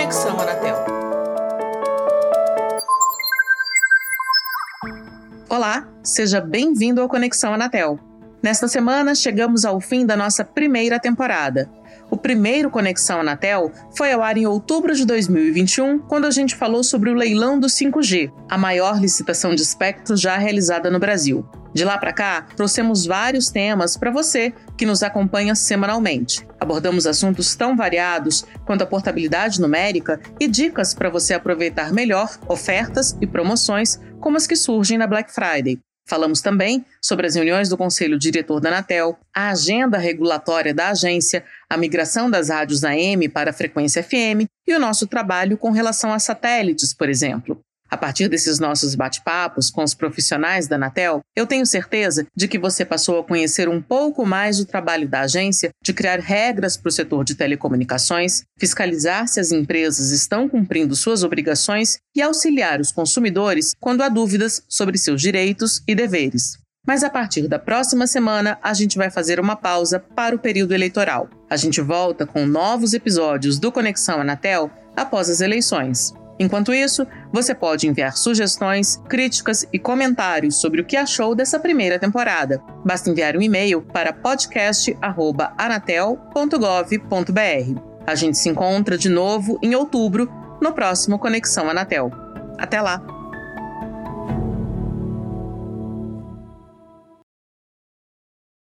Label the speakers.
Speaker 1: Conexão Anatel. Olá, seja bem-vindo ao Conexão Anatel. Nesta semana, chegamos ao fim da nossa primeira temporada. O primeiro Conexão Anatel foi ao ar em outubro de 2021, quando a gente falou sobre o leilão do 5G, a maior licitação de espectro já realizada no Brasil. De lá para cá, trouxemos vários temas para você que nos acompanha semanalmente. Abordamos assuntos tão variados quanto a portabilidade numérica e dicas para você aproveitar melhor ofertas e promoções como as que surgem na Black Friday. Falamos também sobre as reuniões do Conselho Diretor da Anatel, a agenda regulatória da agência, a migração das rádios AM para a frequência FM e o nosso trabalho com relação a satélites, por exemplo. A partir desses nossos bate-papos com os profissionais da Anatel, eu tenho certeza de que você passou a conhecer um pouco mais do trabalho da agência de criar regras para o setor de telecomunicações, fiscalizar se as empresas estão cumprindo suas obrigações e auxiliar os consumidores quando há dúvidas sobre seus direitos e deveres. Mas a partir da próxima semana, a gente vai fazer uma pausa para o período eleitoral. A gente volta com novos episódios do Conexão Anatel após as eleições. Enquanto isso, você pode enviar sugestões, críticas e comentários sobre o que achou dessa primeira temporada. Basta enviar um e-mail para podcast@anatel.gov.br. A gente se encontra de novo em outubro no próximo Conexão Anatel. Até lá!